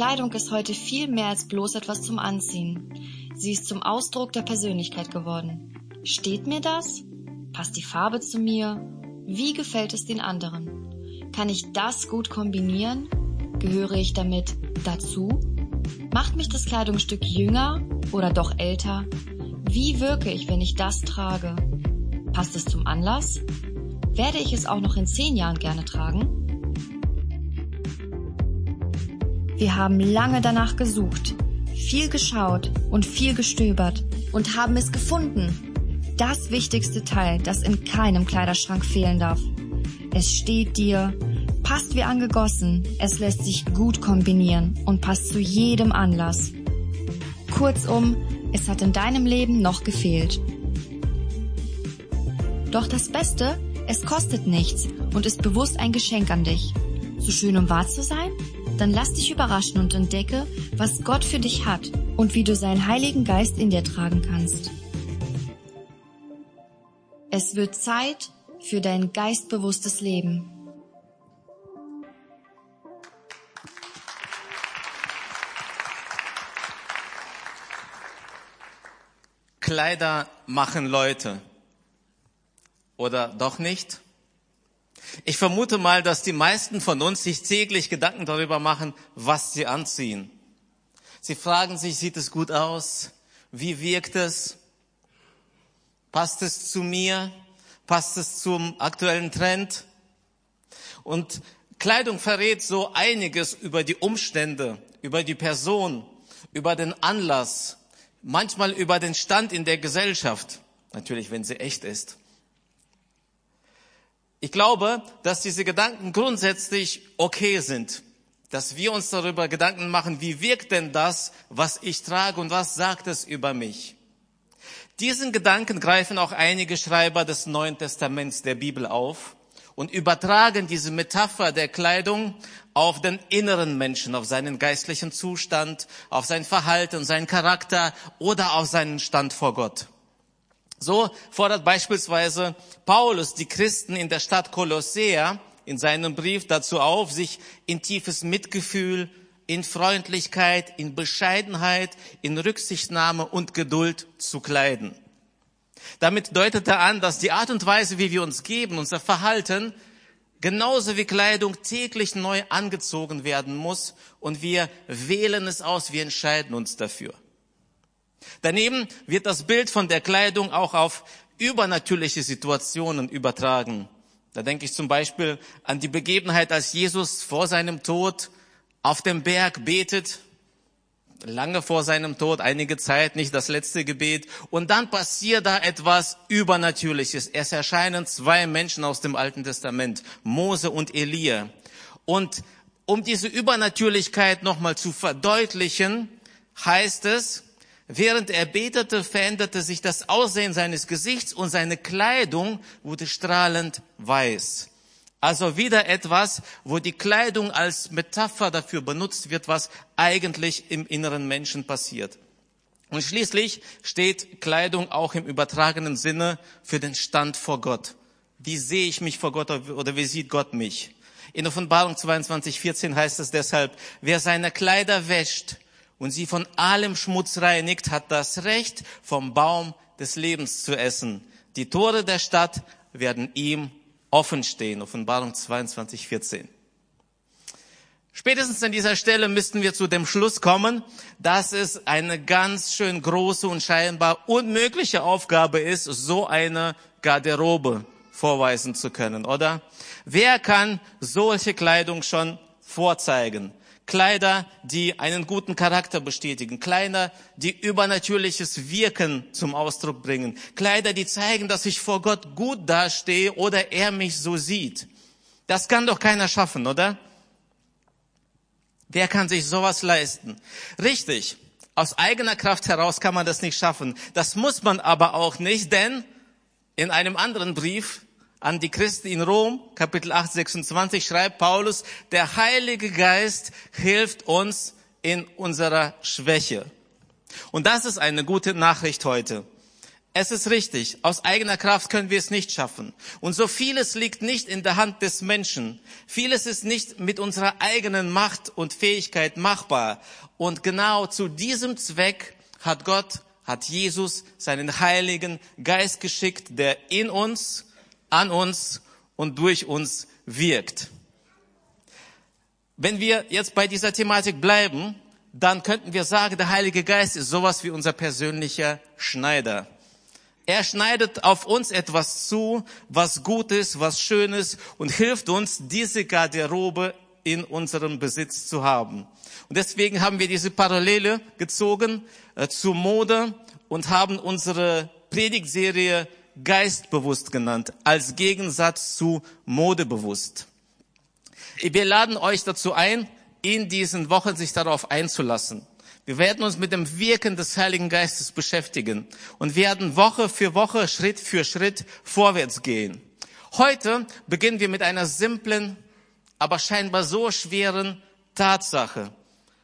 Kleidung ist heute viel mehr als bloß etwas zum Anziehen. Sie ist zum Ausdruck der Persönlichkeit geworden. Steht mir das? Passt die Farbe zu mir? Wie gefällt es den anderen? Kann ich das gut kombinieren? Gehöre ich damit dazu? Macht mich das Kleidungsstück jünger oder doch älter? Wie wirke ich, wenn ich das trage? Passt es zum Anlass? Werde ich es auch noch in zehn Jahren gerne tragen? Wir haben lange danach gesucht, viel geschaut und viel gestöbert und haben es gefunden. Das wichtigste Teil, das in keinem Kleiderschrank fehlen darf. Es steht dir, passt wie angegossen, es lässt sich gut kombinieren und passt zu jedem Anlass. Kurzum, es hat in deinem Leben noch gefehlt. Doch das Beste, es kostet nichts und ist bewusst ein Geschenk an dich. So schön um wahr zu sein? Dann lass dich überraschen und entdecke, was Gott für dich hat und wie du seinen Heiligen Geist in dir tragen kannst. Es wird Zeit für dein geistbewusstes Leben. Kleider machen Leute. Oder doch nicht? Ich vermute mal, dass die meisten von uns sich täglich Gedanken darüber machen, was sie anziehen. Sie fragen sich, sieht es gut aus? Wie wirkt es? Passt es zu mir? Passt es zum aktuellen Trend? Und Kleidung verrät so einiges über die Umstände, über die Person, über den Anlass, manchmal über den Stand in der Gesellschaft, natürlich wenn sie echt ist. Ich glaube, dass diese Gedanken grundsätzlich okay sind, dass wir uns darüber Gedanken machen, wie wirkt denn das, was ich trage und was sagt es über mich. Diesen Gedanken greifen auch einige Schreiber des Neuen Testaments der Bibel auf und übertragen diese Metapher der Kleidung auf den inneren Menschen, auf seinen geistlichen Zustand, auf sein Verhalten, seinen Charakter oder auf seinen Stand vor Gott. So fordert beispielsweise Paulus die Christen in der Stadt Kolossea in seinem Brief dazu auf, sich in tiefes Mitgefühl, in Freundlichkeit, in Bescheidenheit, in Rücksichtnahme und Geduld zu kleiden. Damit deutet er an, dass die Art und Weise, wie wir uns geben, unser Verhalten, genauso wie Kleidung täglich neu angezogen werden muss und wir wählen es aus, wir entscheiden uns dafür. Daneben wird das Bild von der Kleidung auch auf übernatürliche Situationen übertragen. Da denke ich zum Beispiel an die Begebenheit, als Jesus vor seinem Tod auf dem Berg betet, lange vor seinem Tod, einige Zeit, nicht das letzte Gebet. Und dann passiert da etwas Übernatürliches. Es erscheinen zwei Menschen aus dem Alten Testament, Mose und Elia. Und um diese Übernatürlichkeit nochmal zu verdeutlichen, heißt es, Während er betete, veränderte sich das Aussehen seines Gesichts und seine Kleidung wurde strahlend weiß. Also wieder etwas, wo die Kleidung als Metapher dafür benutzt wird, was eigentlich im inneren Menschen passiert. Und schließlich steht Kleidung auch im übertragenen Sinne für den Stand vor Gott. Wie sehe ich mich vor Gott oder wie sieht Gott mich? In Offenbarung 22, 14 heißt es deshalb, wer seine Kleider wäscht, und sie von allem Schmutz reinigt, hat das Recht, vom Baum des Lebens zu essen. Die Tore der Stadt werden ihm offen stehen. Offenbarung 22, 14. Spätestens an dieser Stelle müssten wir zu dem Schluss kommen, dass es eine ganz schön große und scheinbar unmögliche Aufgabe ist, so eine Garderobe vorweisen zu können, oder? Wer kann solche Kleidung schon vorzeigen? Kleider, die einen guten Charakter bestätigen, Kleider, die übernatürliches Wirken zum Ausdruck bringen, Kleider, die zeigen, dass ich vor Gott gut dastehe oder er mich so sieht. Das kann doch keiner schaffen, oder? Wer kann sich sowas leisten? Richtig. Aus eigener Kraft heraus kann man das nicht schaffen. Das muss man aber auch nicht, denn in einem anderen Brief an die Christen in Rom, Kapitel 8, 26, schreibt Paulus, der Heilige Geist hilft uns in unserer Schwäche. Und das ist eine gute Nachricht heute. Es ist richtig, aus eigener Kraft können wir es nicht schaffen. Und so vieles liegt nicht in der Hand des Menschen. Vieles ist nicht mit unserer eigenen Macht und Fähigkeit machbar. Und genau zu diesem Zweck hat Gott, hat Jesus seinen Heiligen Geist geschickt, der in uns, an uns und durch uns wirkt. Wenn wir jetzt bei dieser Thematik bleiben, dann könnten wir sagen, der Heilige Geist ist sowas wie unser persönlicher Schneider. Er schneidet auf uns etwas zu, was gut ist, was schön ist und hilft uns, diese Garderobe in unserem Besitz zu haben. Und deswegen haben wir diese Parallele gezogen äh, zur Mode und haben unsere Predigtserie Geistbewusst genannt, als Gegensatz zu Modebewusst. Wir laden euch dazu ein, in diesen Wochen sich darauf einzulassen. Wir werden uns mit dem Wirken des Heiligen Geistes beschäftigen und werden Woche für Woche, Schritt für Schritt vorwärts gehen. Heute beginnen wir mit einer simplen, aber scheinbar so schweren Tatsache.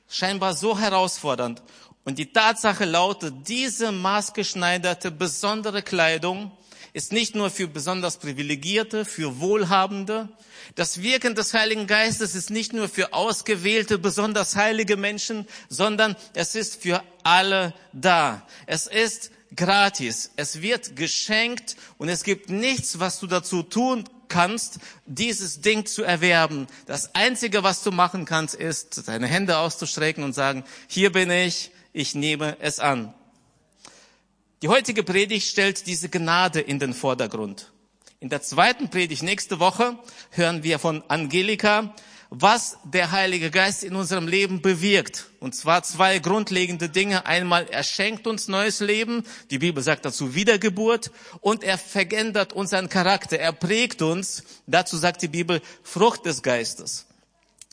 Scheinbar so herausfordernd. Und die Tatsache lautet, diese maßgeschneiderte, besondere Kleidung ist nicht nur für besonders Privilegierte, für Wohlhabende. Das Wirken des Heiligen Geistes ist nicht nur für ausgewählte, besonders heilige Menschen, sondern es ist für alle da. Es ist gratis. Es wird geschenkt und es gibt nichts, was du dazu tun kannst, dieses Ding zu erwerben. Das Einzige, was du machen kannst, ist, deine Hände auszustrecken und sagen, hier bin ich, ich nehme es an. Die heutige Predigt stellt diese Gnade in den Vordergrund. In der zweiten Predigt nächste Woche hören wir von Angelika, was der Heilige Geist in unserem Leben bewirkt. Und zwar zwei grundlegende Dinge. Einmal, er schenkt uns neues Leben. Die Bibel sagt dazu Wiedergeburt. Und er verändert unseren Charakter. Er prägt uns. Dazu sagt die Bibel Frucht des Geistes.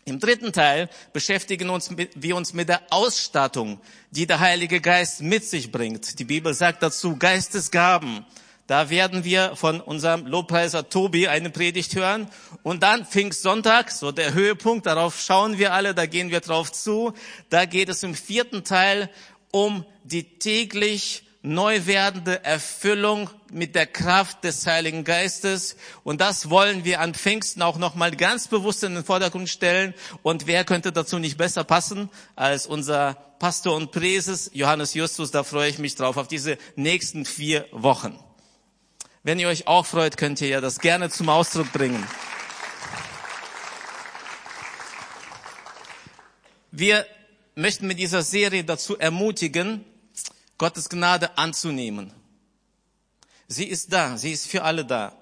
Im dritten Teil beschäftigen wir uns mit der Ausstattung, die der Heilige Geist mit sich bringt. Die Bibel sagt dazu Geistesgaben. Da werden wir von unserem Lobpreiser Tobi eine Predigt hören. Und dann Pfingstsonntag, so der Höhepunkt, darauf schauen wir alle, da gehen wir drauf zu. Da geht es im vierten Teil um die täglich neu werdende Erfüllung mit der Kraft des Heiligen Geistes. Und das wollen wir an Pfingsten auch nochmal ganz bewusst in den Vordergrund stellen. Und wer könnte dazu nicht besser passen als unser Pastor und Präses Johannes Justus? Da freue ich mich drauf auf diese nächsten vier Wochen. Wenn ihr euch auch freut, könnt ihr ja das gerne zum Ausdruck bringen. Wir möchten mit dieser Serie dazu ermutigen, Gottes Gnade anzunehmen. Sie ist da, sie ist für alle da.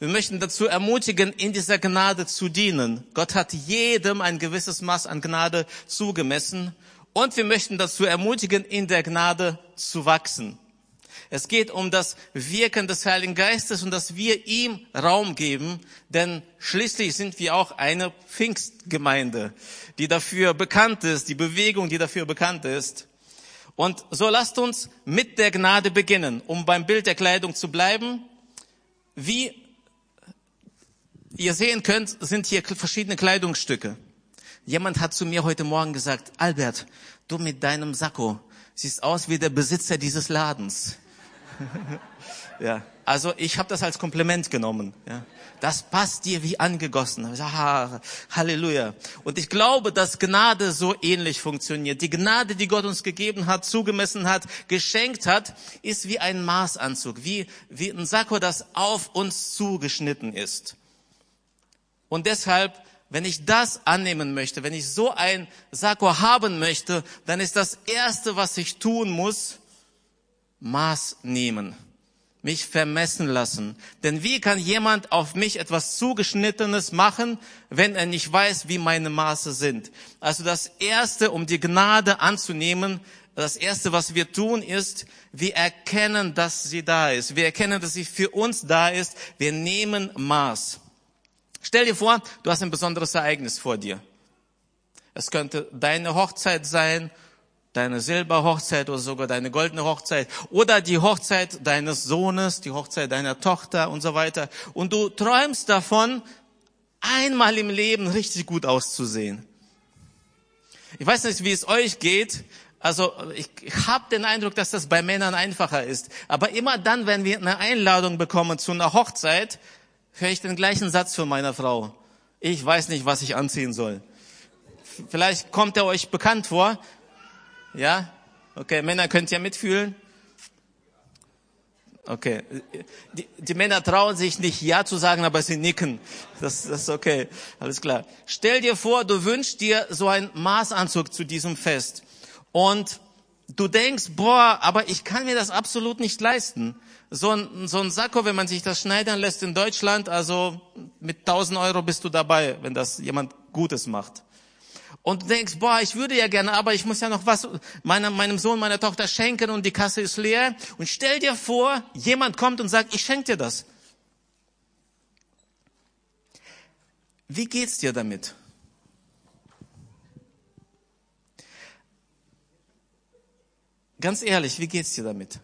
Wir möchten dazu ermutigen, in dieser Gnade zu dienen. Gott hat jedem ein gewisses Maß an Gnade zugemessen und wir möchten dazu ermutigen, in der Gnade zu wachsen. Es geht um das Wirken des Heiligen Geistes und dass wir ihm Raum geben, denn schließlich sind wir auch eine Pfingstgemeinde, die dafür bekannt ist, die Bewegung, die dafür bekannt ist, und so lasst uns mit der Gnade beginnen, um beim Bild der Kleidung zu bleiben. Wie ihr sehen könnt, sind hier verschiedene Kleidungsstücke. Jemand hat zu mir heute Morgen gesagt, Albert, du mit deinem Sakko siehst aus wie der Besitzer dieses Ladens. ja, also ich habe das als Kompliment genommen. Ja. Das passt dir wie angegossen. Ah, Halleluja. Und ich glaube, dass Gnade so ähnlich funktioniert. Die Gnade, die Gott uns gegeben hat, zugemessen hat, geschenkt hat, ist wie ein Maßanzug, wie, wie ein Sakko, das auf uns zugeschnitten ist. Und deshalb wenn ich das annehmen möchte, wenn ich so ein Sakko haben möchte, dann ist das Erste, was ich tun muss, Maß nehmen mich vermessen lassen. Denn wie kann jemand auf mich etwas Zugeschnittenes machen, wenn er nicht weiß, wie meine Maße sind? Also das Erste, um die Gnade anzunehmen, das Erste, was wir tun, ist, wir erkennen, dass sie da ist. Wir erkennen, dass sie für uns da ist. Wir nehmen Maß. Stell dir vor, du hast ein besonderes Ereignis vor dir. Es könnte deine Hochzeit sein deine Silberhochzeit oder sogar deine goldene Hochzeit oder die Hochzeit deines Sohnes, die Hochzeit deiner Tochter und so weiter. Und du träumst davon, einmal im Leben richtig gut auszusehen. Ich weiß nicht, wie es euch geht, Also ich habe den Eindruck, dass das bei Männern einfacher ist. Aber immer dann, wenn wir eine Einladung bekommen zu einer Hochzeit, höre ich den gleichen Satz von meiner Frau. Ich weiß nicht, was ich anziehen soll. Vielleicht kommt er euch bekannt vor. Ja? Okay, Männer könnt ihr mitfühlen. Okay. Die, die Männer trauen sich nicht Ja zu sagen, aber sie nicken. Das, das ist okay. Alles klar. Stell dir vor, du wünschst dir so einen Maßanzug zu diesem Fest. Und du denkst, boah, aber ich kann mir das absolut nicht leisten. So ein, so ein Sakko, wenn man sich das schneidern lässt in Deutschland, also mit 1000 Euro bist du dabei, wenn das jemand Gutes macht. Und denkst, boah, ich würde ja gerne, aber ich muss ja noch was meinem, meinem Sohn, meiner Tochter schenken und die Kasse ist leer. Und stell dir vor, jemand kommt und sagt, ich schenke dir das. Wie geht's dir damit? Ganz ehrlich, wie geht's dir damit?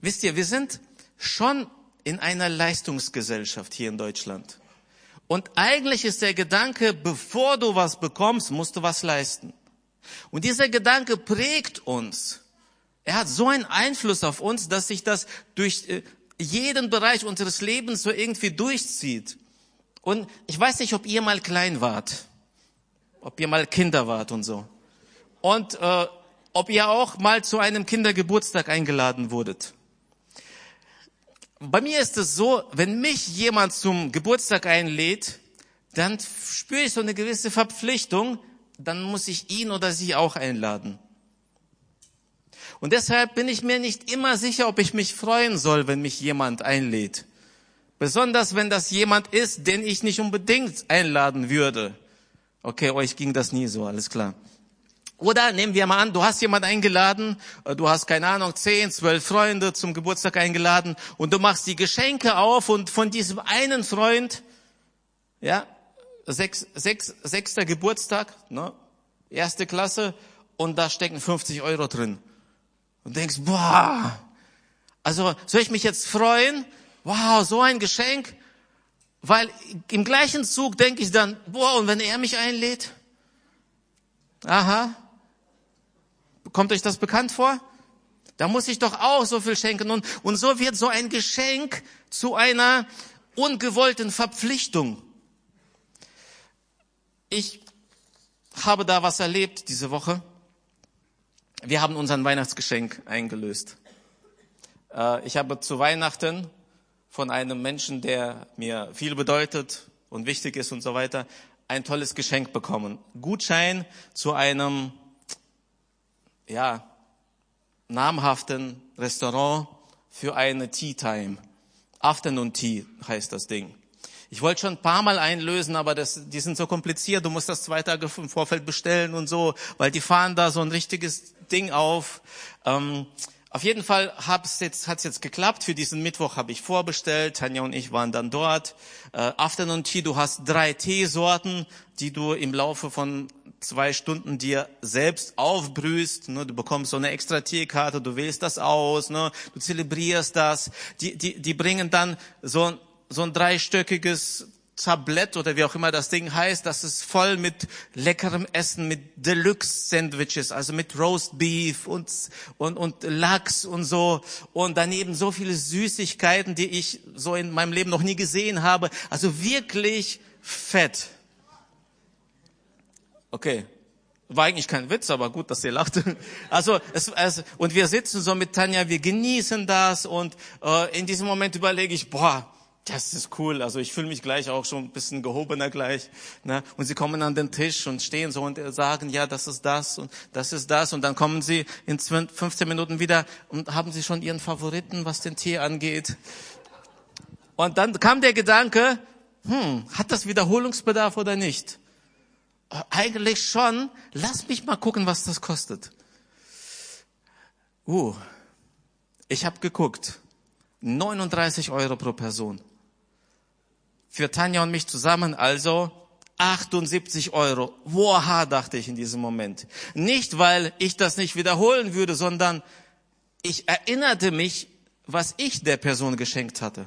Wisst ihr, wir sind schon in einer Leistungsgesellschaft hier in Deutschland. Und eigentlich ist der Gedanke, bevor du was bekommst, musst du was leisten. Und dieser Gedanke prägt uns. Er hat so einen Einfluss auf uns, dass sich das durch äh, jeden Bereich unseres Lebens so irgendwie durchzieht. Und ich weiß nicht, ob ihr mal klein wart, ob ihr mal Kinder wart und so. Und äh, ob ihr auch mal zu einem Kindergeburtstag eingeladen wurdet. Bei mir ist es so, wenn mich jemand zum Geburtstag einlädt, dann spüre ich so eine gewisse Verpflichtung, dann muss ich ihn oder sie auch einladen. Und deshalb bin ich mir nicht immer sicher, ob ich mich freuen soll, wenn mich jemand einlädt. Besonders wenn das jemand ist, den ich nicht unbedingt einladen würde. Okay, euch ging das nie so, alles klar. Oder nehmen wir mal an, du hast jemand eingeladen, äh, du hast keine Ahnung, zehn, zwölf Freunde zum Geburtstag eingeladen und du machst die Geschenke auf und von diesem einen Freund, ja, sechs, sechs, sechster Geburtstag, ne, erste Klasse und da stecken 50 Euro drin. Und denkst, boah, also soll ich mich jetzt freuen? Wow, so ein Geschenk? Weil im gleichen Zug denke ich dann, boah, und wenn er mich einlädt? Aha, Kommt euch das bekannt vor? Da muss ich doch auch so viel schenken. Und, und so wird so ein Geschenk zu einer ungewollten Verpflichtung. Ich habe da was erlebt diese Woche. Wir haben unseren Weihnachtsgeschenk eingelöst. Äh, ich habe zu Weihnachten von einem Menschen, der mir viel bedeutet und wichtig ist und so weiter, ein tolles Geschenk bekommen. Gutschein zu einem ja, namhaften Restaurant für eine Tea Time. Afternoon Tea heißt das Ding. Ich wollte schon ein paar Mal einlösen, aber das, die sind so kompliziert. Du musst das zwei Tage im Vorfeld bestellen und so, weil die fahren da so ein richtiges Ding auf. Ähm, auf jeden Fall hat's jetzt, hat's jetzt geklappt. Für diesen Mittwoch habe ich vorbestellt. Tanja und ich waren dann dort. Äh, Afternoon Tea, du hast drei Teesorten, die du im Laufe von zwei Stunden dir selbst aufbrühst. Ne? Du bekommst so eine extra Teekarte, du wählst das aus, ne? du zelebrierst das. Die, die, die bringen dann so, so ein dreistöckiges Tablett oder wie auch immer das Ding heißt, das ist voll mit leckerem Essen, mit Deluxe-Sandwiches, also mit Roast Beef und, und, und Lachs und so. Und daneben so viele Süßigkeiten, die ich so in meinem Leben noch nie gesehen habe. Also wirklich fett. Okay. War eigentlich kein Witz, aber gut, dass ihr lacht. Also, es, es, und wir sitzen so mit Tanja, wir genießen das und äh, in diesem Moment überlege ich, boah, das ist cool. Also ich fühle mich gleich auch schon ein bisschen gehobener gleich. Ne? Und sie kommen an den Tisch und stehen so und sagen, ja, das ist das und das ist das. Und dann kommen sie in 15 Minuten wieder und haben sie schon ihren Favoriten, was den Tee angeht. Und dann kam der Gedanke, hm, hat das Wiederholungsbedarf oder nicht? Eigentlich schon. Lass mich mal gucken, was das kostet. Uh, ich habe geguckt. 39 Euro pro Person. Für Tanja und mich zusammen also 78 Euro. Woha, dachte ich in diesem Moment. Nicht, weil ich das nicht wiederholen würde, sondern ich erinnerte mich, was ich der Person geschenkt hatte.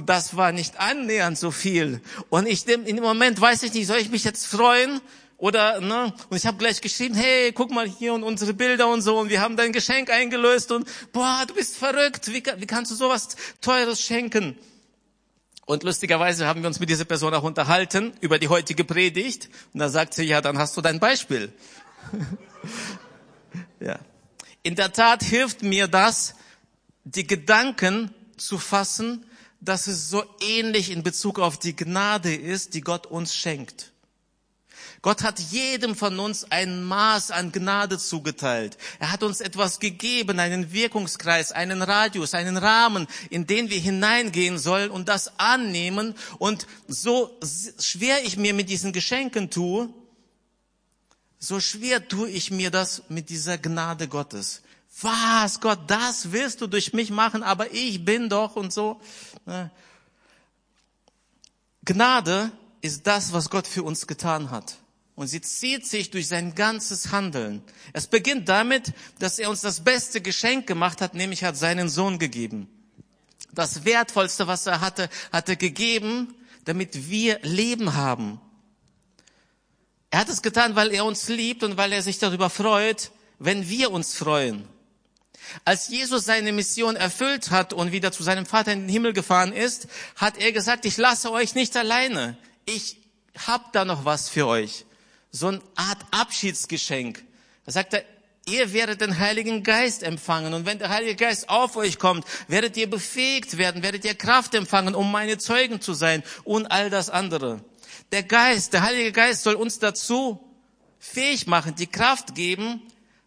Das war nicht annähernd so viel. Und ich in dem Moment weiß ich nicht, soll ich mich jetzt freuen? Oder, ne? Und ich habe gleich geschrieben, hey, guck mal hier und unsere Bilder und so und wir haben dein Geschenk eingelöst und boah, du bist verrückt, wie, wie kannst du sowas Teures schenken? Und lustigerweise haben wir uns mit dieser Person auch unterhalten über die heutige Predigt. Und da sagt sie, ja, dann hast du dein Beispiel. ja. In der Tat hilft mir das, die Gedanken zu fassen, dass es so ähnlich in Bezug auf die Gnade ist, die Gott uns schenkt. Gott hat jedem von uns ein Maß an Gnade zugeteilt. Er hat uns etwas gegeben, einen Wirkungskreis, einen Radius, einen Rahmen, in den wir hineingehen sollen und das annehmen. Und so schwer ich mir mit diesen Geschenken tue, so schwer tue ich mir das mit dieser Gnade Gottes. Was, Gott, das willst du durch mich machen, aber ich bin doch und so. Ne? Gnade ist das, was Gott für uns getan hat. Und sie zieht sich durch sein ganzes Handeln. Es beginnt damit, dass er uns das beste Geschenk gemacht hat, nämlich hat seinen Sohn gegeben. Das Wertvollste, was er hatte, hat er gegeben, damit wir Leben haben. Er hat es getan, weil er uns liebt und weil er sich darüber freut, wenn wir uns freuen. Als Jesus seine Mission erfüllt hat und wieder zu seinem Vater in den Himmel gefahren ist, hat er gesagt, ich lasse euch nicht alleine. Ich hab da noch was für euch so eine Art Abschiedsgeschenk. Da sagt er, ihr werdet den Heiligen Geist empfangen. Und wenn der Heilige Geist auf euch kommt, werdet ihr befähigt werden, werdet ihr Kraft empfangen, um meine Zeugen zu sein und all das andere. Der Geist, der Heilige Geist soll uns dazu fähig machen, die Kraft geben,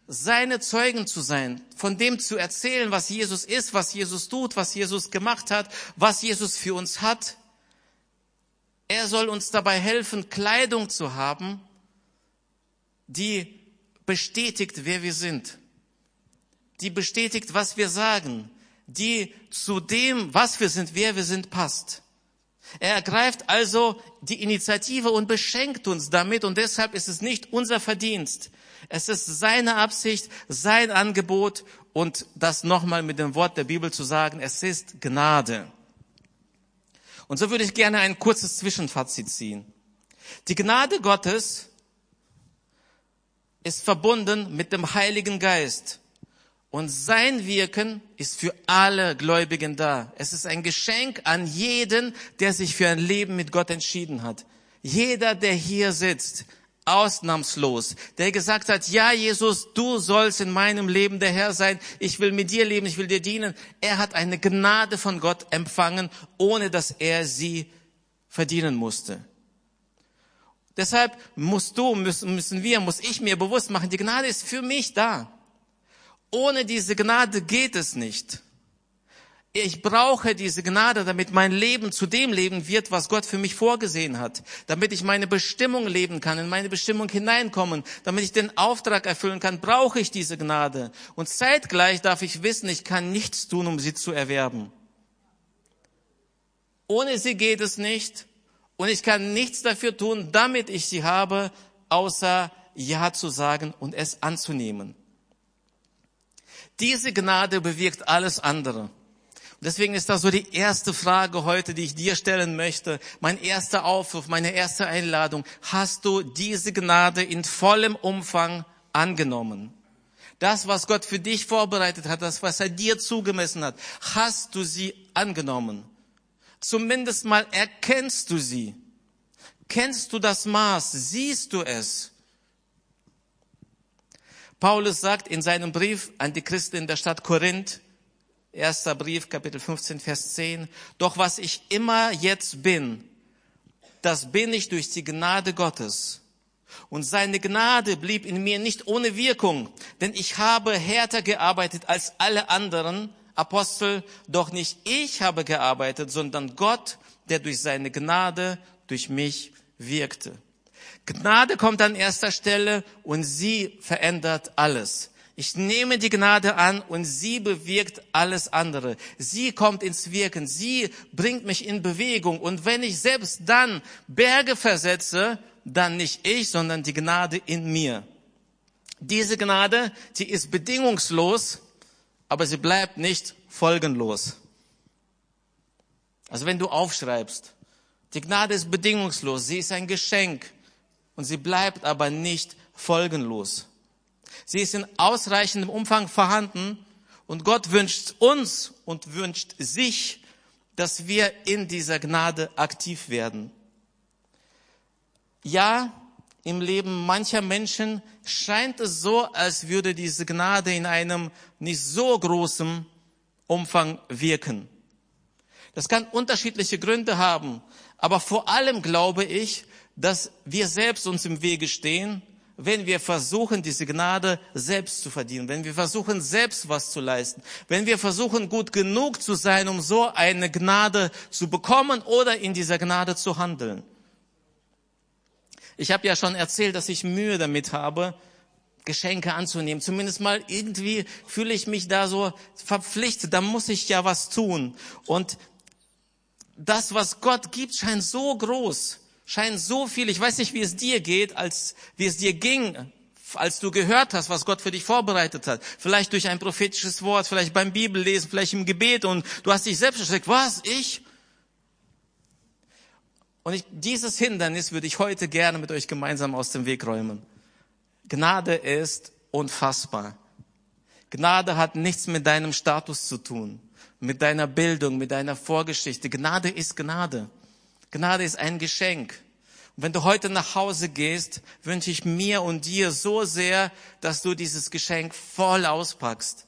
seine Zeugen zu sein, von dem zu erzählen, was Jesus ist, was Jesus tut, was Jesus gemacht hat, was Jesus für uns hat. Er soll uns dabei helfen, Kleidung zu haben, die bestätigt, wer wir sind, die bestätigt, was wir sagen, die zu dem, was wir sind, wer wir sind, passt. Er ergreift also die Initiative und beschenkt uns damit und deshalb ist es nicht unser Verdienst. Es ist seine Absicht, sein Angebot und das nochmal mit dem Wort der Bibel zu sagen, es ist Gnade. Und so würde ich gerne ein kurzes Zwischenfazit ziehen. Die Gnade Gottes ist verbunden mit dem Heiligen Geist. Und sein Wirken ist für alle Gläubigen da. Es ist ein Geschenk an jeden, der sich für ein Leben mit Gott entschieden hat. Jeder, der hier sitzt, ausnahmslos, der gesagt hat, ja Jesus, du sollst in meinem Leben der Herr sein, ich will mit dir leben, ich will dir dienen. Er hat eine Gnade von Gott empfangen, ohne dass er sie verdienen musste. Deshalb musst du, müssen, müssen wir, muss ich mir bewusst machen, die Gnade ist für mich da. Ohne diese Gnade geht es nicht. Ich brauche diese Gnade, damit mein Leben zu dem Leben wird, was Gott für mich vorgesehen hat. Damit ich meine Bestimmung leben kann, in meine Bestimmung hineinkommen, damit ich den Auftrag erfüllen kann, brauche ich diese Gnade. Und zeitgleich darf ich wissen, ich kann nichts tun, um sie zu erwerben. Ohne sie geht es nicht. Und ich kann nichts dafür tun, damit ich sie habe, außer Ja zu sagen und es anzunehmen. Diese Gnade bewirkt alles andere. Deswegen ist das so die erste Frage heute, die ich dir stellen möchte. Mein erster Aufruf, meine erste Einladung. Hast du diese Gnade in vollem Umfang angenommen? Das, was Gott für dich vorbereitet hat, das, was er dir zugemessen hat, hast du sie angenommen? Zumindest mal erkennst du sie. Kennst du das Maß? Siehst du es? Paulus sagt in seinem Brief an die Christen in der Stadt Korinth, erster Brief, Kapitel 15, Vers 10, doch was ich immer jetzt bin, das bin ich durch die Gnade Gottes. Und seine Gnade blieb in mir nicht ohne Wirkung, denn ich habe härter gearbeitet als alle anderen, Apostel, doch nicht ich habe gearbeitet, sondern Gott, der durch seine Gnade durch mich wirkte. Gnade kommt an erster Stelle und sie verändert alles. Ich nehme die Gnade an und sie bewirkt alles andere. Sie kommt ins Wirken. Sie bringt mich in Bewegung. Und wenn ich selbst dann Berge versetze, dann nicht ich, sondern die Gnade in mir. Diese Gnade, die ist bedingungslos aber sie bleibt nicht folgenlos. Also wenn du aufschreibst, die Gnade ist bedingungslos, sie ist ein Geschenk und sie bleibt aber nicht folgenlos. Sie ist in ausreichendem Umfang vorhanden und Gott wünscht uns und wünscht sich, dass wir in dieser Gnade aktiv werden. Ja, im Leben mancher Menschen scheint es so, als würde diese Gnade in einem nicht so großen Umfang wirken. Das kann unterschiedliche Gründe haben, aber vor allem glaube ich, dass wir selbst uns im Wege stehen, wenn wir versuchen, diese Gnade selbst zu verdienen, wenn wir versuchen, selbst was zu leisten, wenn wir versuchen, gut genug zu sein, um so eine Gnade zu bekommen oder in dieser Gnade zu handeln. Ich habe ja schon erzählt, dass ich Mühe damit habe, Geschenke anzunehmen. Zumindest mal irgendwie fühle ich mich da so verpflichtet. Da muss ich ja was tun. Und das, was Gott gibt, scheint so groß, scheint so viel. Ich weiß nicht, wie es dir geht, als wie es dir ging, als du gehört hast, was Gott für dich vorbereitet hat. Vielleicht durch ein prophetisches Wort, vielleicht beim Bibellesen, vielleicht im Gebet und du hast dich selbst erschreckt. Was? Ich? Und ich, dieses Hindernis würde ich heute gerne mit euch gemeinsam aus dem Weg räumen. Gnade ist unfassbar. Gnade hat nichts mit deinem Status zu tun, mit deiner Bildung, mit deiner Vorgeschichte. Gnade ist Gnade. Gnade ist ein Geschenk. Und wenn du heute nach Hause gehst, wünsche ich mir und dir so sehr, dass du dieses Geschenk voll auspackst.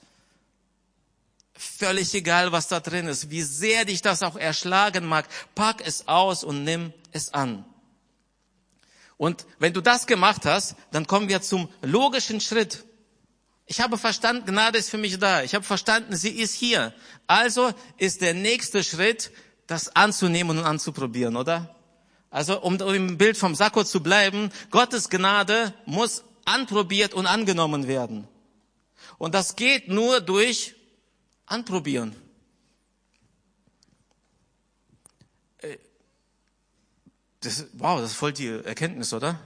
Völlig egal, was da drin ist, wie sehr dich das auch erschlagen mag, pack es aus und nimm es an. Und wenn du das gemacht hast, dann kommen wir zum logischen Schritt. Ich habe verstanden, Gnade ist für mich da. Ich habe verstanden, sie ist hier. Also ist der nächste Schritt, das anzunehmen und anzuprobieren, oder? Also um im Bild vom Sakko zu bleiben, Gottes Gnade muss anprobiert und angenommen werden. Und das geht nur durch Anprobieren. Äh, das, wow, das ist voll die Erkenntnis, oder?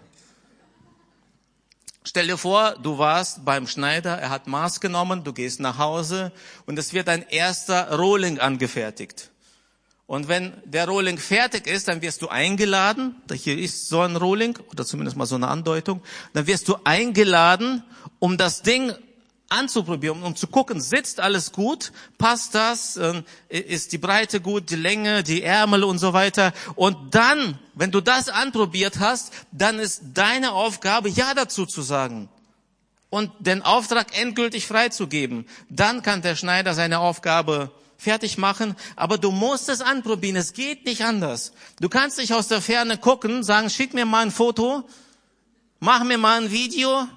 Stell dir vor, du warst beim Schneider, er hat Maß genommen, du gehst nach Hause und es wird ein erster Rolling angefertigt. Und wenn der Rolling fertig ist, dann wirst du eingeladen, hier ist so ein Rolling, oder zumindest mal so eine Andeutung, dann wirst du eingeladen, um das Ding anzuprobieren, um zu gucken, sitzt alles gut, passt das, ähm, ist die Breite gut, die Länge, die Ärmel und so weiter. Und dann, wenn du das anprobiert hast, dann ist deine Aufgabe, Ja dazu zu sagen und den Auftrag endgültig freizugeben. Dann kann der Schneider seine Aufgabe fertig machen, aber du musst es anprobieren, es geht nicht anders. Du kannst nicht aus der Ferne gucken, sagen, schick mir mal ein Foto, mach mir mal ein Video,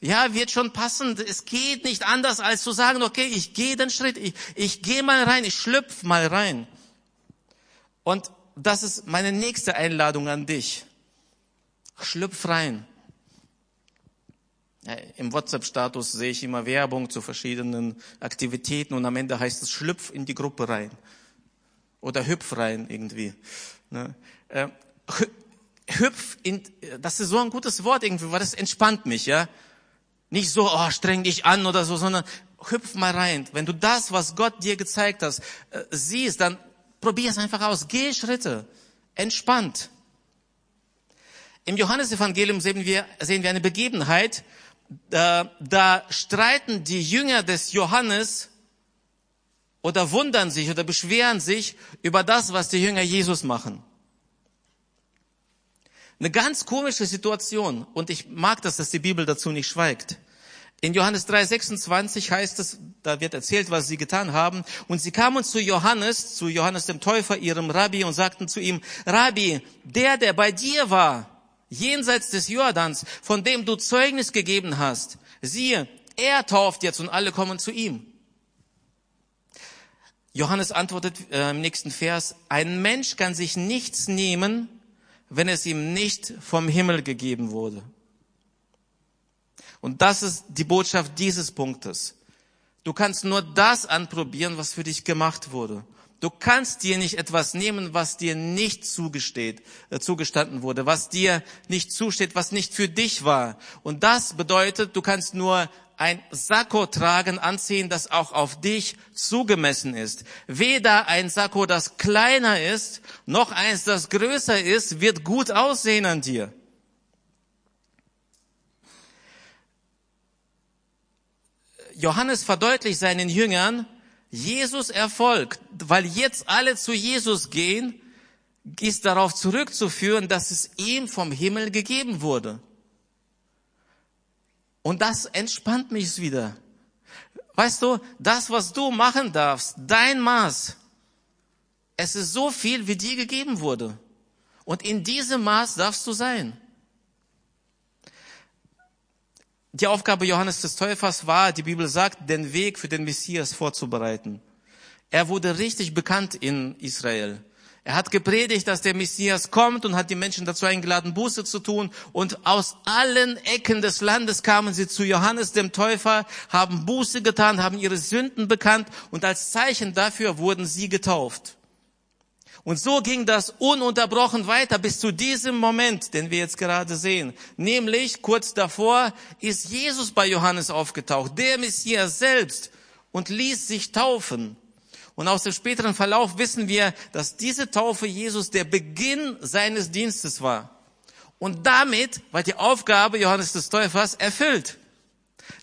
ja, wird schon passen. Es geht nicht anders, als zu sagen, okay, ich gehe den Schritt, ich, ich gehe mal rein, ich schlüpf mal rein. Und das ist meine nächste Einladung an dich. Schlüpf rein. Im WhatsApp-Status sehe ich immer Werbung zu verschiedenen Aktivitäten und am Ende heißt es schlüpf in die Gruppe rein. Oder hüpf rein irgendwie. Ne? Äh, hüpf in, das ist so ein gutes Wort irgendwie, weil das entspannt mich, ja. Nicht so, oh, streng dich an oder so, sondern hüpf mal rein. Wenn du das, was Gott dir gezeigt hast, äh, siehst, dann probier es einfach aus. Geh Schritte. Entspannt. Im Johannesevangelium sehen wir, sehen wir eine Begebenheit, da, da streiten die Jünger des Johannes oder wundern sich oder beschweren sich über das, was die Jünger Jesus machen. Eine ganz komische Situation. Und ich mag das, dass die Bibel dazu nicht schweigt. In Johannes 3, 26 heißt es, da wird erzählt, was sie getan haben. Und sie kamen zu Johannes, zu Johannes dem Täufer, ihrem Rabbi, und sagten zu ihm, Rabbi, der, der bei dir war, jenseits des Jordans, von dem du Zeugnis gegeben hast, siehe, er tauft jetzt und alle kommen zu ihm. Johannes antwortet äh, im nächsten Vers, ein Mensch kann sich nichts nehmen, wenn es ihm nicht vom Himmel gegeben wurde. Und das ist die Botschaft dieses Punktes. Du kannst nur das anprobieren, was für dich gemacht wurde. Du kannst dir nicht etwas nehmen, was dir nicht zugesteht, äh, zugestanden wurde, was dir nicht zusteht, was nicht für dich war. Und das bedeutet, du kannst nur ein Sakko tragen, anziehen, das auch auf dich zugemessen ist. Weder ein Sakko, das kleiner ist, noch eins, das größer ist, wird gut aussehen an dir. Johannes verdeutlicht seinen Jüngern, Jesus Erfolg, weil jetzt alle zu Jesus gehen, ist darauf zurückzuführen, dass es ihm vom Himmel gegeben wurde. Und das entspannt mich wieder. Weißt du, das, was du machen darfst, dein Maß, es ist so viel, wie dir gegeben wurde. Und in diesem Maß darfst du sein. Die Aufgabe Johannes des Täufers war, die Bibel sagt, den Weg für den Messias vorzubereiten. Er wurde richtig bekannt in Israel. Er hat gepredigt, dass der Messias kommt und hat die Menschen dazu eingeladen, Buße zu tun. Und aus allen Ecken des Landes kamen sie zu Johannes dem Täufer, haben Buße getan, haben ihre Sünden bekannt und als Zeichen dafür wurden sie getauft. Und so ging das ununterbrochen weiter bis zu diesem Moment, den wir jetzt gerade sehen. Nämlich kurz davor ist Jesus bei Johannes aufgetaucht, der Messias selbst, und ließ sich taufen. Und aus dem späteren Verlauf wissen wir, dass diese Taufe Jesus der Beginn seines Dienstes war. Und damit war die Aufgabe Johannes des Täufers erfüllt.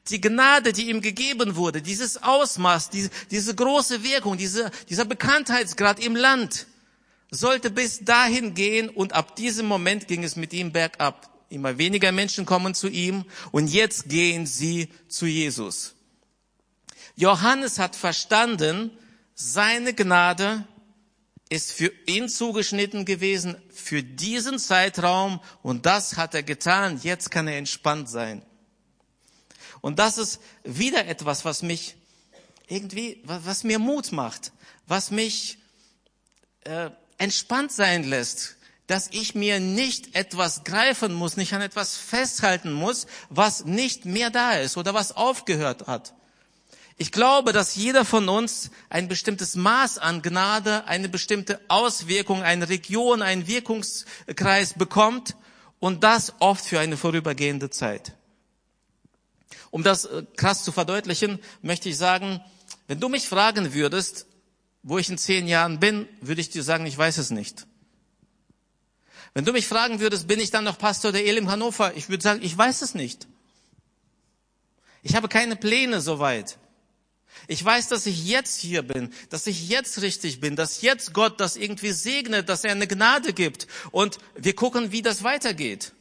Die Gnade, die ihm gegeben wurde, dieses Ausmaß, diese, diese große Wirkung, diese, dieser Bekanntheitsgrad im Land, sollte bis dahin gehen und ab diesem Moment ging es mit ihm bergab. Immer weniger Menschen kommen zu ihm und jetzt gehen sie zu Jesus. Johannes hat verstanden, seine Gnade ist für ihn zugeschnitten gewesen, für diesen Zeitraum, und das hat er getan. Jetzt kann er entspannt sein. Und das ist wieder etwas, was mich irgendwie, was mir Mut macht, was mich äh, entspannt sein lässt, dass ich mir nicht etwas greifen muss, nicht an etwas festhalten muss, was nicht mehr da ist oder was aufgehört hat. Ich glaube, dass jeder von uns ein bestimmtes Maß an Gnade, eine bestimmte Auswirkung, eine Region, einen Wirkungskreis bekommt und das oft für eine vorübergehende Zeit. Um das äh, krass zu verdeutlichen, möchte ich sagen, wenn du mich fragen würdest, wo ich in zehn Jahren bin, würde ich dir sagen, ich weiß es nicht. Wenn du mich fragen würdest, bin ich dann noch Pastor der Elim Hannover? Ich würde sagen, ich weiß es nicht. Ich habe keine Pläne soweit. Ich weiß, dass ich jetzt hier bin, dass ich jetzt richtig bin, dass jetzt Gott das irgendwie segnet, dass er eine Gnade gibt. Und wir gucken, wie das weitergeht.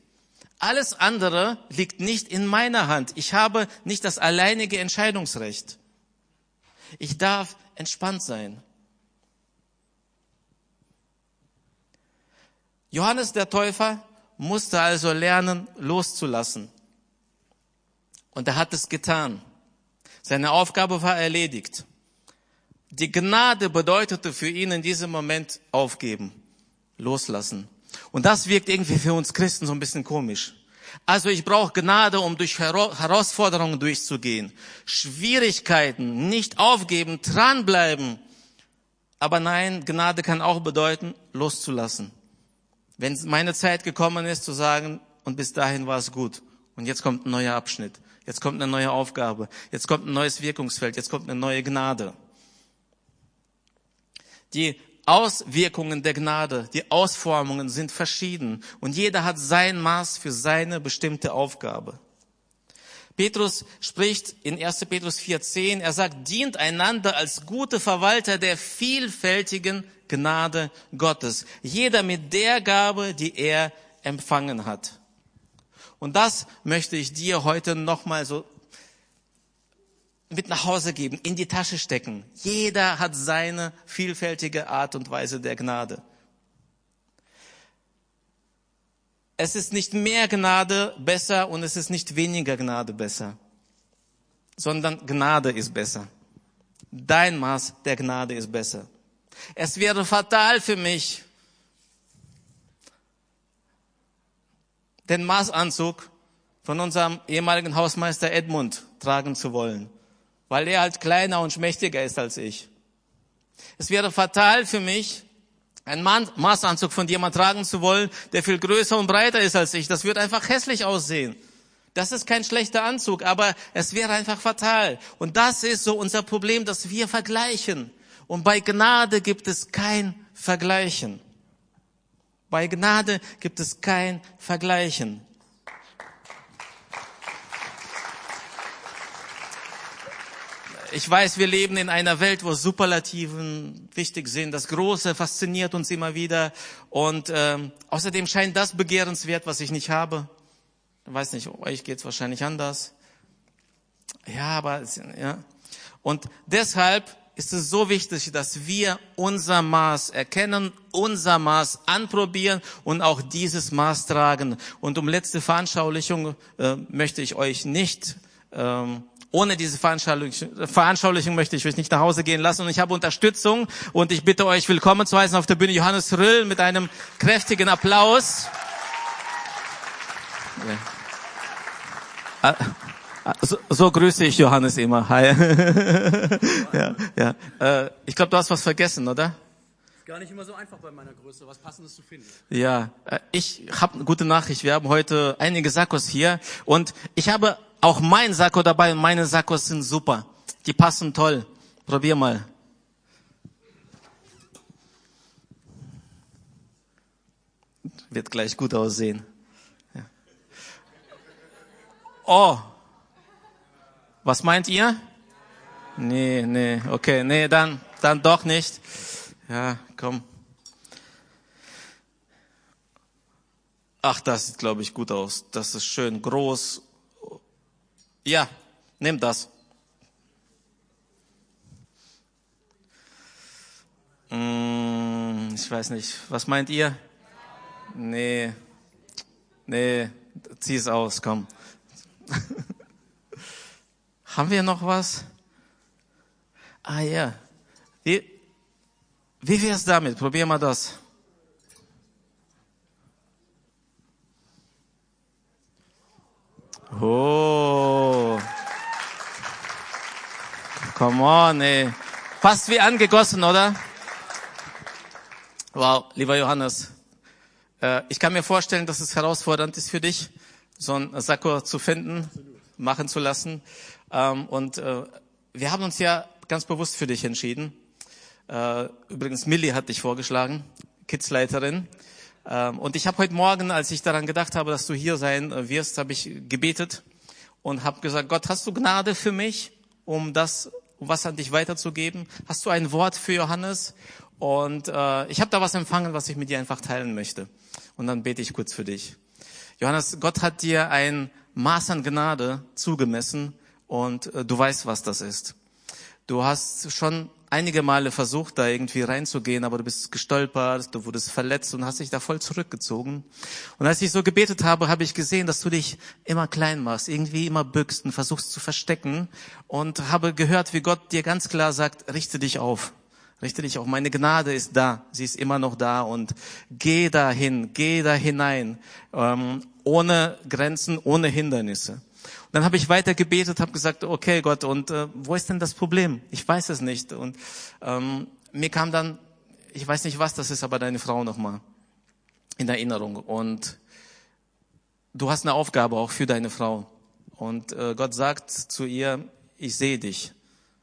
Alles andere liegt nicht in meiner Hand. Ich habe nicht das alleinige Entscheidungsrecht. Ich darf entspannt sein. Johannes der Täufer musste also lernen, loszulassen. Und er hat es getan. Seine Aufgabe war erledigt. Die Gnade bedeutete für ihn in diesem Moment aufgeben, loslassen. Und das wirkt irgendwie für uns Christen so ein bisschen komisch. Also ich brauche Gnade, um durch Herausforderungen durchzugehen. Schwierigkeiten, nicht aufgeben, dranbleiben. Aber nein, Gnade kann auch bedeuten, loszulassen. Wenn meine Zeit gekommen ist, zu sagen, und bis dahin war es gut. Und jetzt kommt ein neuer Abschnitt. Jetzt kommt eine neue Aufgabe. Jetzt kommt ein neues Wirkungsfeld. Jetzt kommt eine neue Gnade. Die Auswirkungen der Gnade, die Ausformungen sind verschieden und jeder hat sein Maß für seine bestimmte Aufgabe. Petrus spricht in 1. Petrus 4.10, er sagt, dient einander als gute Verwalter der vielfältigen Gnade Gottes. Jeder mit der Gabe, die er empfangen hat. Und das möchte ich dir heute nochmal so mit nach Hause geben, in die Tasche stecken. Jeder hat seine vielfältige Art und Weise der Gnade. Es ist nicht mehr Gnade besser und es ist nicht weniger Gnade besser, sondern Gnade ist besser. Dein Maß der Gnade ist besser. Es wäre fatal für mich, den Maßanzug von unserem ehemaligen Hausmeister Edmund tragen zu wollen, weil er halt kleiner und schmächtiger ist als ich. Es wäre fatal für mich, einen Maßanzug von jemand tragen zu wollen, der viel größer und breiter ist als ich. Das wird einfach hässlich aussehen. Das ist kein schlechter Anzug, aber es wäre einfach fatal. Und das ist so unser Problem, dass wir vergleichen. Und bei Gnade gibt es kein Vergleichen. Bei Gnade gibt es kein Vergleichen. Ich weiß, wir leben in einer Welt, wo Superlativen wichtig sind. Das Große fasziniert uns immer wieder. Und ähm, außerdem scheint das begehrenswert, was ich nicht habe. Ich weiß nicht, euch geht's wahrscheinlich anders. Ja, aber ja. Und deshalb ist es so wichtig, dass wir unser Maß erkennen, unser Maß anprobieren und auch dieses Maß tragen. Und um letzte Veranschaulichung äh, möchte ich euch nicht ähm, ohne diese Veranschaulichung, Veranschaulichung möchte ich euch nicht nach Hause gehen lassen. Und ich habe Unterstützung und ich bitte euch willkommen zu heißen auf der Bühne Johannes Rüll mit einem kräftigen Applaus. Ja. Ah, ah, so, so grüße ich Johannes immer. Hi. ja, ja. Äh, ich glaube, du hast was vergessen, oder? Gar nicht immer so einfach bei meiner Größe, was Passendes zu finden. Ja, äh, ich habe eine gute Nachricht. Wir haben heute einige Sakkos hier und ich habe auch mein Sakko dabei und meine Sakkos sind super. Die passen toll. Probier mal. Wird gleich gut aussehen. Ja. Oh. Was meint ihr? Nee, nee, okay, nee, dann, dann doch nicht. Ja, komm. Ach, das sieht, glaube ich, gut aus. Das ist schön groß ja, nimm das. Hm, ich weiß nicht. Was meint ihr? Nee. Nee, zieh es aus, komm. Haben wir noch was? Ah ja. Wie, wie wär's damit? Probier mal das. Oh. Come on, ey. Fast wie angegossen, oder? Wow, lieber Johannes. Äh, ich kann mir vorstellen, dass es herausfordernd ist für dich, so ein Sakko zu finden, machen zu lassen. Ähm, und äh, wir haben uns ja ganz bewusst für dich entschieden. Äh, übrigens, Millie hat dich vorgeschlagen, Kidsleiterin. Ähm, und ich habe heute Morgen, als ich daran gedacht habe, dass du hier sein äh, wirst, habe ich gebetet und habe gesagt, Gott, hast du Gnade für mich, um das, um was an dich weiterzugeben? Hast du ein Wort für Johannes? Und äh, ich habe da was empfangen, was ich mit dir einfach teilen möchte. Und dann bete ich kurz für dich. Johannes, Gott hat dir ein Maß an Gnade zugemessen und äh, du weißt, was das ist. Du hast schon einige Male versucht, da irgendwie reinzugehen, aber du bist gestolpert, du wurdest verletzt und hast dich da voll zurückgezogen. Und als ich so gebetet habe, habe ich gesehen, dass du dich immer klein machst, irgendwie immer bückst und versuchst zu verstecken und habe gehört, wie Gott dir ganz klar sagt, richte dich auf. Richte dich auf. Meine Gnade ist da. Sie ist immer noch da und geh dahin, geh da hinein, ähm, ohne Grenzen, ohne Hindernisse dann habe ich weiter gebetet, habe gesagt, okay Gott, und äh, wo ist denn das Problem? Ich weiß es nicht. Und ähm, mir kam dann, ich weiß nicht was das ist, aber deine Frau nochmal in Erinnerung. Und du hast eine Aufgabe auch für deine Frau. Und äh, Gott sagt zu ihr, ich sehe dich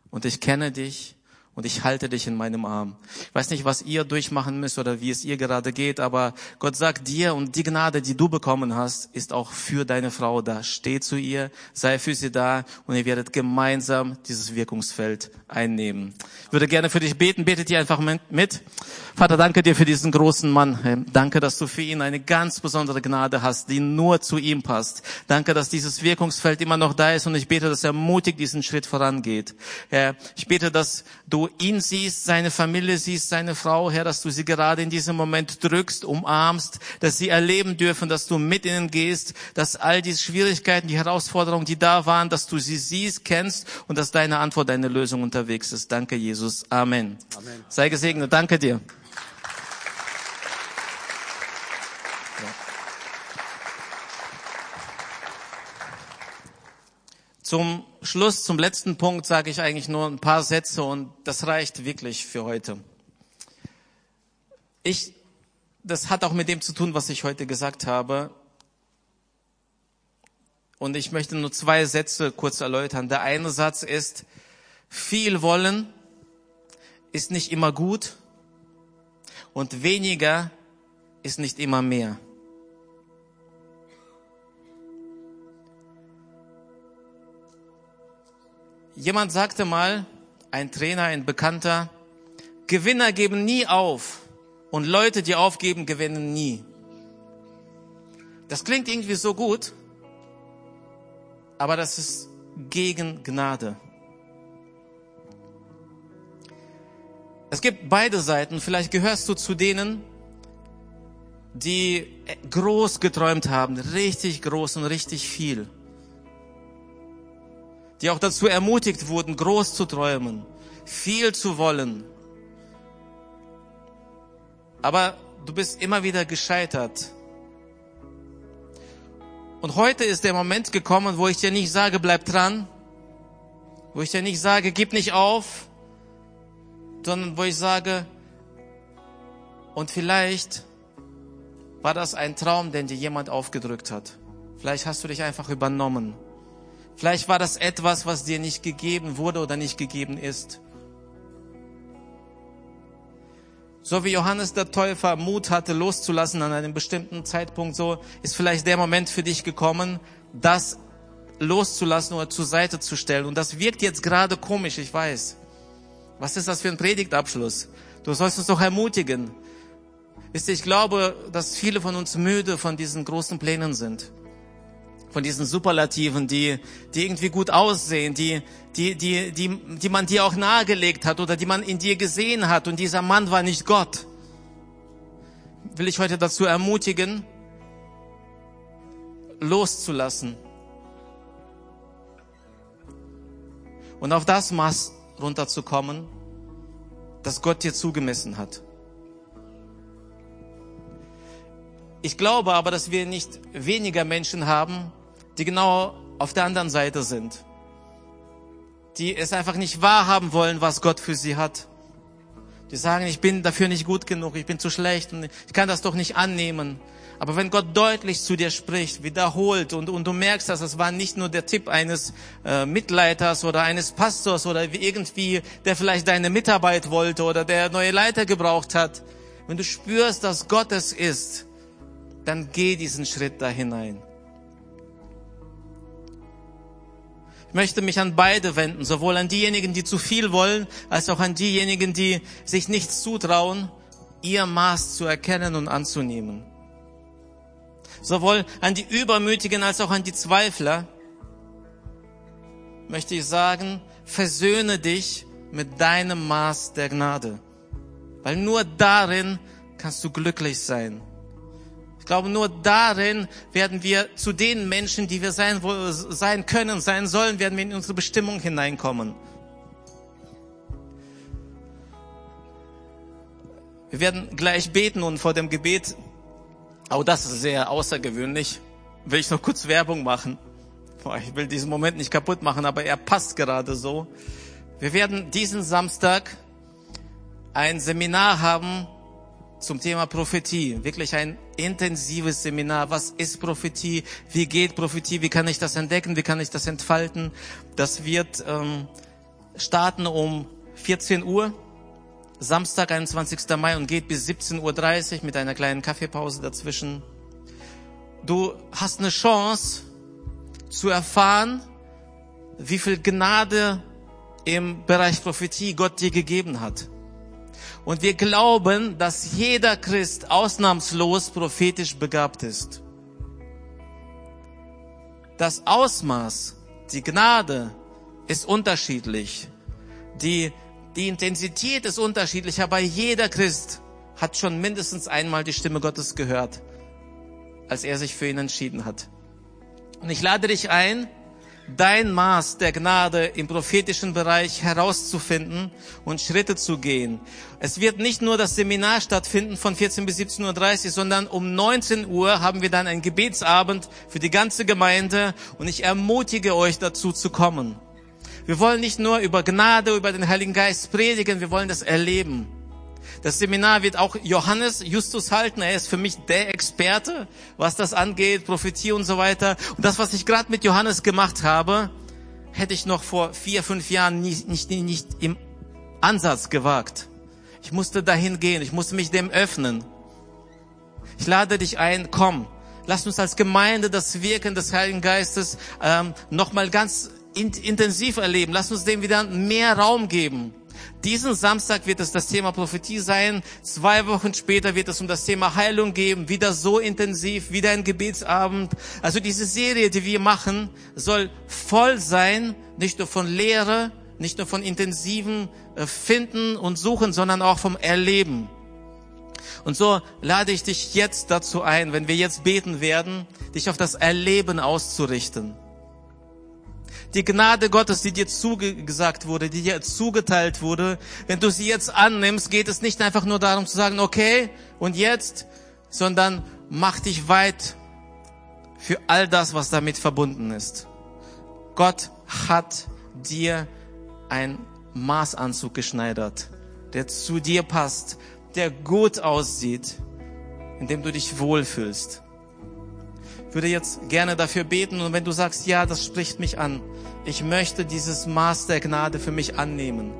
und ich kenne dich und ich halte dich in meinem Arm. Ich weiß nicht, was ihr durchmachen müsst oder wie es ihr gerade geht, aber Gott sagt dir und die Gnade, die du bekommen hast, ist auch für deine Frau da. Steh zu ihr, sei für sie da und ihr werdet gemeinsam dieses Wirkungsfeld einnehmen. Ich würde gerne für dich beten, betet ihr einfach mit. Vater, danke dir für diesen großen Mann. Danke, dass du für ihn eine ganz besondere Gnade hast, die nur zu ihm passt. Danke, dass dieses Wirkungsfeld immer noch da ist und ich bete, dass er mutig diesen Schritt vorangeht. Ich bete, dass du ihn siehst, seine Familie siehst, seine Frau, Herr, dass du sie gerade in diesem Moment drückst, umarmst, dass sie erleben dürfen, dass du mit ihnen gehst, dass all diese Schwierigkeiten, die Herausforderungen, die da waren, dass du sie siehst, kennst und dass deine Antwort, deine Lösung unterwegs ist. Danke, Jesus. Amen. Amen. Sei gesegnet. Danke dir. Zum Schluss, zum letzten Punkt sage ich eigentlich nur ein paar Sätze und das reicht wirklich für heute. Ich, das hat auch mit dem zu tun, was ich heute gesagt habe. Und ich möchte nur zwei Sätze kurz erläutern. Der eine Satz ist, viel wollen ist nicht immer gut und weniger ist nicht immer mehr. Jemand sagte mal, ein Trainer, ein Bekannter, Gewinner geben nie auf und Leute, die aufgeben, gewinnen nie. Das klingt irgendwie so gut, aber das ist gegen Gnade. Es gibt beide Seiten. Vielleicht gehörst du zu denen, die groß geträumt haben, richtig groß und richtig viel. Die auch dazu ermutigt wurden, groß zu träumen, viel zu wollen. Aber du bist immer wieder gescheitert. Und heute ist der Moment gekommen, wo ich dir nicht sage, bleib dran, wo ich dir nicht sage, gib nicht auf, sondern wo ich sage, und vielleicht war das ein Traum, den dir jemand aufgedrückt hat. Vielleicht hast du dich einfach übernommen. Vielleicht war das etwas, was dir nicht gegeben wurde oder nicht gegeben ist. So wie Johannes der Täufer Mut hatte, loszulassen an einem bestimmten Zeitpunkt, so ist vielleicht der Moment für dich gekommen, das loszulassen oder zur Seite zu stellen. Und das wirkt jetzt gerade komisch, ich weiß. Was ist das für ein Predigtabschluss? Du sollst uns doch ermutigen. Wisst ihr, ich glaube, dass viele von uns müde von diesen großen Plänen sind von diesen Superlativen, die, die irgendwie gut aussehen, die, die, die, die, die man dir auch nahegelegt hat oder die man in dir gesehen hat und dieser Mann war nicht Gott. Will ich heute dazu ermutigen, loszulassen und auf das Maß runterzukommen, das Gott dir zugemessen hat. Ich glaube aber, dass wir nicht weniger Menschen haben, die genau auf der anderen Seite sind, die es einfach nicht wahrhaben wollen, was Gott für sie hat. Die sagen, ich bin dafür nicht gut genug, ich bin zu schlecht und ich kann das doch nicht annehmen. Aber wenn Gott deutlich zu dir spricht, wiederholt und, und du merkst, dass es war nicht nur der Tipp eines äh, Mitleiters oder eines Pastors oder irgendwie, der vielleicht deine Mitarbeit wollte oder der neue Leiter gebraucht hat, wenn du spürst, dass Gott es ist, dann geh diesen Schritt da hinein. Ich möchte mich an beide wenden, sowohl an diejenigen, die zu viel wollen, als auch an diejenigen, die sich nichts zutrauen, ihr Maß zu erkennen und anzunehmen. Sowohl an die Übermütigen als auch an die Zweifler möchte ich sagen, versöhne dich mit deinem Maß der Gnade. Weil nur darin kannst du glücklich sein. Ich glaube, nur darin werden wir zu den Menschen, die wir sein, sein können, sein sollen, werden wir in unsere Bestimmung hineinkommen. Wir werden gleich beten und vor dem Gebet, auch das ist sehr außergewöhnlich, will ich noch kurz Werbung machen. Ich will diesen Moment nicht kaputt machen, aber er passt gerade so. Wir werden diesen Samstag ein Seminar haben zum Thema Prophetie. Wirklich ein intensives Seminar. Was ist Prophetie? Wie geht Prophetie? Wie kann ich das entdecken? Wie kann ich das entfalten? Das wird ähm, starten um 14 Uhr, Samstag, 21. Mai und geht bis 17.30 Uhr mit einer kleinen Kaffeepause dazwischen. Du hast eine Chance zu erfahren, wie viel Gnade im Bereich Prophetie Gott dir gegeben hat. Und wir glauben, dass jeder Christ ausnahmslos prophetisch begabt ist. Das Ausmaß, die Gnade ist unterschiedlich. Die, die Intensität ist unterschiedlich, aber jeder Christ hat schon mindestens einmal die Stimme Gottes gehört, als er sich für ihn entschieden hat. Und ich lade dich ein, dein Maß der Gnade im prophetischen Bereich herauszufinden und Schritte zu gehen. Es wird nicht nur das Seminar stattfinden von 14 bis 17.30 Uhr, sondern um 19 Uhr haben wir dann einen Gebetsabend für die ganze Gemeinde und ich ermutige euch dazu zu kommen. Wir wollen nicht nur über Gnade, über den Heiligen Geist predigen, wir wollen das erleben. Das Seminar wird auch Johannes Justus halten. Er ist für mich der Experte, was das angeht, Prophetie und so weiter. Und das, was ich gerade mit Johannes gemacht habe, hätte ich noch vor vier, fünf Jahren nicht, nicht, nicht im Ansatz gewagt. Ich musste dahin gehen. Ich musste mich dem öffnen. Ich lade dich ein, komm. Lass uns als Gemeinde das Wirken des Heiligen Geistes ähm, nochmal ganz in, intensiv erleben. Lass uns dem wieder mehr Raum geben. Diesen Samstag wird es das Thema Prophetie sein. Zwei Wochen später wird es um das Thema Heilung geben. Wieder so intensiv, wieder ein Gebetsabend. Also diese Serie, die wir machen, soll voll sein, nicht nur von Lehre, nicht nur von intensiven äh, Finden und Suchen, sondern auch vom Erleben. Und so lade ich dich jetzt dazu ein, wenn wir jetzt beten werden, dich auf das Erleben auszurichten die Gnade Gottes, die dir zugesagt wurde, die dir zugeteilt wurde, wenn du sie jetzt annimmst, geht es nicht einfach nur darum zu sagen, okay, und jetzt, sondern mach dich weit für all das, was damit verbunden ist. Gott hat dir ein Maßanzug geschneidert, der zu dir passt, der gut aussieht, in dem du dich wohlfühlst würde jetzt gerne dafür beten und wenn du sagst, ja, das spricht mich an, ich möchte dieses Maß der Gnade für mich annehmen.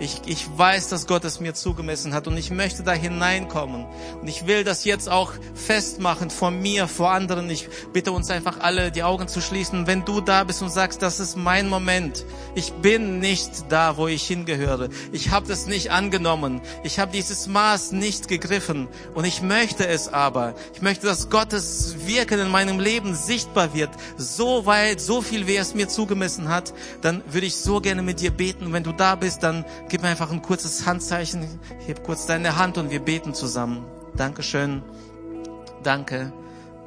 Ich, ich weiß, dass Gott es mir zugemessen hat und ich möchte da hineinkommen. Und ich will das jetzt auch festmachen vor mir, vor anderen. Ich bitte uns einfach alle, die Augen zu schließen. Wenn du da bist und sagst, das ist mein Moment. Ich bin nicht da, wo ich hingehöre. Ich habe das nicht angenommen. Ich habe dieses Maß nicht gegriffen. Und ich möchte es aber. Ich möchte, dass Gottes Wirken in meinem Leben sichtbar wird. So weit, so viel, wie er es mir zugemessen hat. Dann würde ich so gerne mit dir beten. Wenn du da bist, dann Gib mir einfach ein kurzes Handzeichen. Heb kurz deine Hand und wir beten zusammen. Dankeschön. Danke,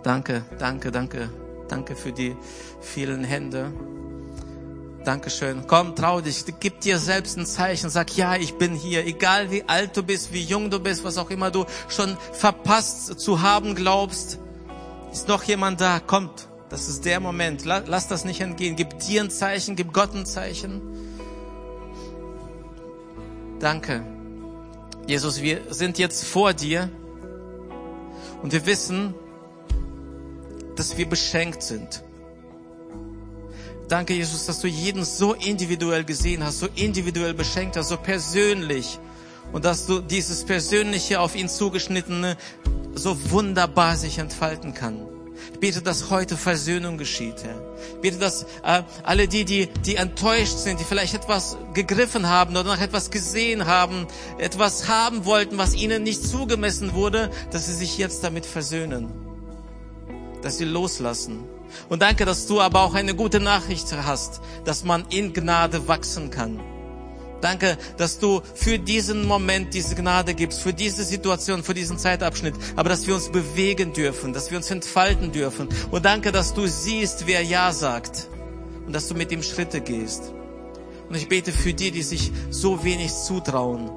danke, danke, danke. Danke für die vielen Hände. Dankeschön. Komm, trau dich. Gib dir selbst ein Zeichen. Sag, ja, ich bin hier. Egal wie alt du bist, wie jung du bist, was auch immer du schon verpasst zu haben glaubst. Ist noch jemand da? Kommt. Das ist der Moment. Lass das nicht entgehen. Gib dir ein Zeichen. Gib Gott ein Zeichen. Danke. Jesus, wir sind jetzt vor dir und wir wissen, dass wir beschenkt sind. Danke, Jesus, dass du jeden so individuell gesehen hast, so individuell beschenkt hast, so persönlich und dass du dieses Persönliche auf ihn zugeschnittene so wunderbar sich entfalten kann. Ich bete, dass heute Versöhnung geschieht, Herr. Ich bete, dass äh, alle die, die, die enttäuscht sind, die vielleicht etwas gegriffen haben oder nach etwas gesehen haben, etwas haben wollten, was ihnen nicht zugemessen wurde, dass sie sich jetzt damit versöhnen. Dass sie loslassen. Und danke, dass du aber auch eine gute Nachricht hast, dass man in Gnade wachsen kann Danke, dass du für diesen Moment diese Gnade gibst, für diese Situation, für diesen Zeitabschnitt, aber dass wir uns bewegen dürfen, dass wir uns entfalten dürfen. Und danke, dass du siehst, wer Ja sagt und dass du mit ihm Schritte gehst. Und ich bete für die, die sich so wenig zutrauen,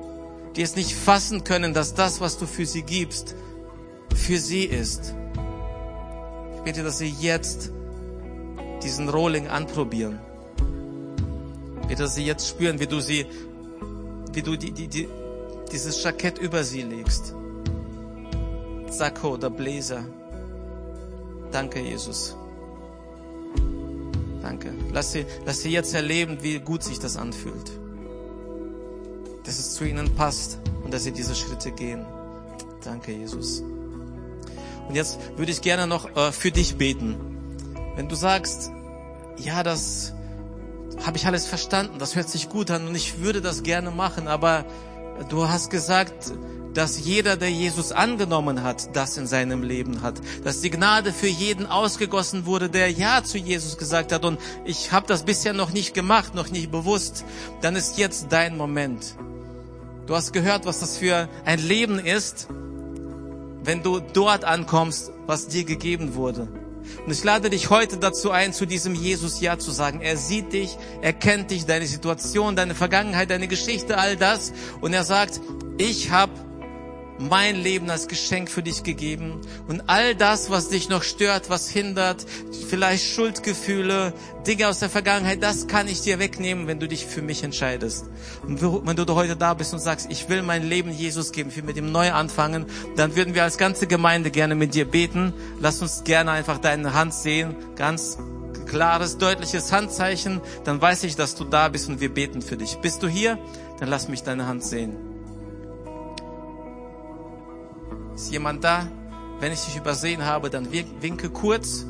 die es nicht fassen können, dass das, was du für sie gibst, für sie ist. Ich bete, dass sie jetzt diesen Rolling anprobieren wie du sie jetzt spüren, wie du sie, wie du die, die, die, dieses Jackett über sie legst. Sakko oder Bläser. Danke, Jesus. Danke. Lass sie, lass sie jetzt erleben, wie gut sich das anfühlt. Dass es zu ihnen passt und dass sie diese Schritte gehen. Danke, Jesus. Und jetzt würde ich gerne noch äh, für dich beten. Wenn du sagst, ja, das, habe ich alles verstanden, das hört sich gut an und ich würde das gerne machen, aber du hast gesagt, dass jeder, der Jesus angenommen hat, das in seinem Leben hat, dass die Gnade für jeden ausgegossen wurde, der Ja zu Jesus gesagt hat und ich habe das bisher noch nicht gemacht, noch nicht bewusst, dann ist jetzt dein Moment. Du hast gehört, was das für ein Leben ist, wenn du dort ankommst, was dir gegeben wurde. Und ich lade dich heute dazu ein, zu diesem Jesus Ja zu sagen. Er sieht dich, er kennt dich, deine Situation, deine Vergangenheit, deine Geschichte, all das. Und er sagt, ich habe mein Leben als Geschenk für dich gegeben. Und all das, was dich noch stört, was hindert, vielleicht Schuldgefühle, Dinge aus der Vergangenheit, das kann ich dir wegnehmen, wenn du dich für mich entscheidest. Und wenn du heute da bist und sagst, ich will mein Leben Jesus geben, ich will mit ihm neu anfangen, dann würden wir als ganze Gemeinde gerne mit dir beten. Lass uns gerne einfach deine Hand sehen, ganz klares, deutliches Handzeichen, dann weiß ich, dass du da bist und wir beten für dich. Bist du hier? Dann lass mich deine Hand sehen. Ist jemand da? Wenn ich dich übersehen habe, dann winke kurz.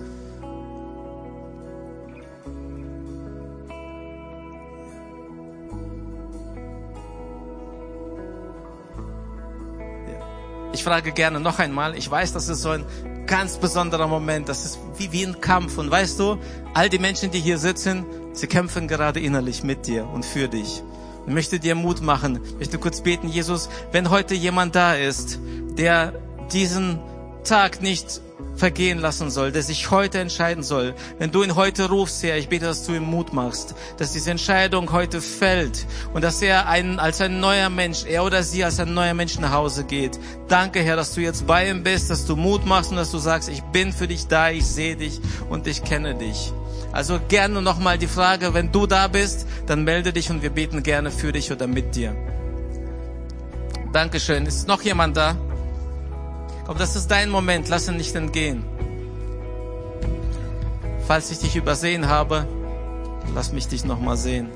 Ich frage gerne noch einmal. Ich weiß, das ist so ein ganz besonderer Moment. Das ist wie, wie ein Kampf. Und weißt du, all die Menschen, die hier sitzen, sie kämpfen gerade innerlich mit dir und für dich. Ich möchte dir Mut machen. Ich möchte kurz beten, Jesus, wenn heute jemand da ist, der diesen Tag nicht vergehen lassen soll, der sich heute entscheiden soll. Wenn du ihn heute rufst, Herr, ich bete, dass du ihm Mut machst, dass diese Entscheidung heute fällt und dass er ein, als ein neuer Mensch, er oder sie als ein neuer Mensch nach Hause geht. Danke, Herr, dass du jetzt bei ihm bist, dass du Mut machst und dass du sagst, ich bin für dich da, ich sehe dich und ich kenne dich. Also gerne nochmal die Frage, wenn du da bist, dann melde dich und wir beten gerne für dich oder mit dir. Dankeschön. Ist noch jemand da? Komm, das ist dein Moment, lass ihn nicht entgehen. Falls ich dich übersehen habe, lass mich dich nochmal sehen.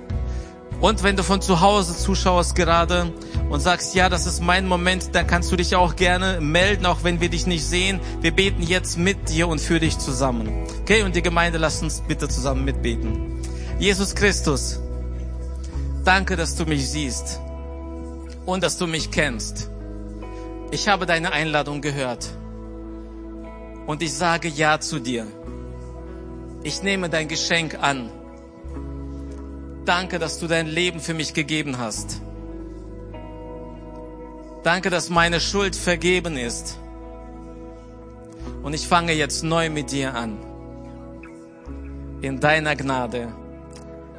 Und wenn du von zu Hause zuschaust gerade und sagst, ja, das ist mein Moment, dann kannst du dich auch gerne melden, auch wenn wir dich nicht sehen. Wir beten jetzt mit dir und für dich zusammen. Okay, und die Gemeinde, lass uns bitte zusammen mitbeten. Jesus Christus, danke, dass du mich siehst und dass du mich kennst. Ich habe deine Einladung gehört und ich sage Ja zu dir. Ich nehme dein Geschenk an. Danke, dass du dein Leben für mich gegeben hast. Danke, dass meine Schuld vergeben ist. Und ich fange jetzt neu mit dir an. In deiner Gnade.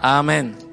Amen.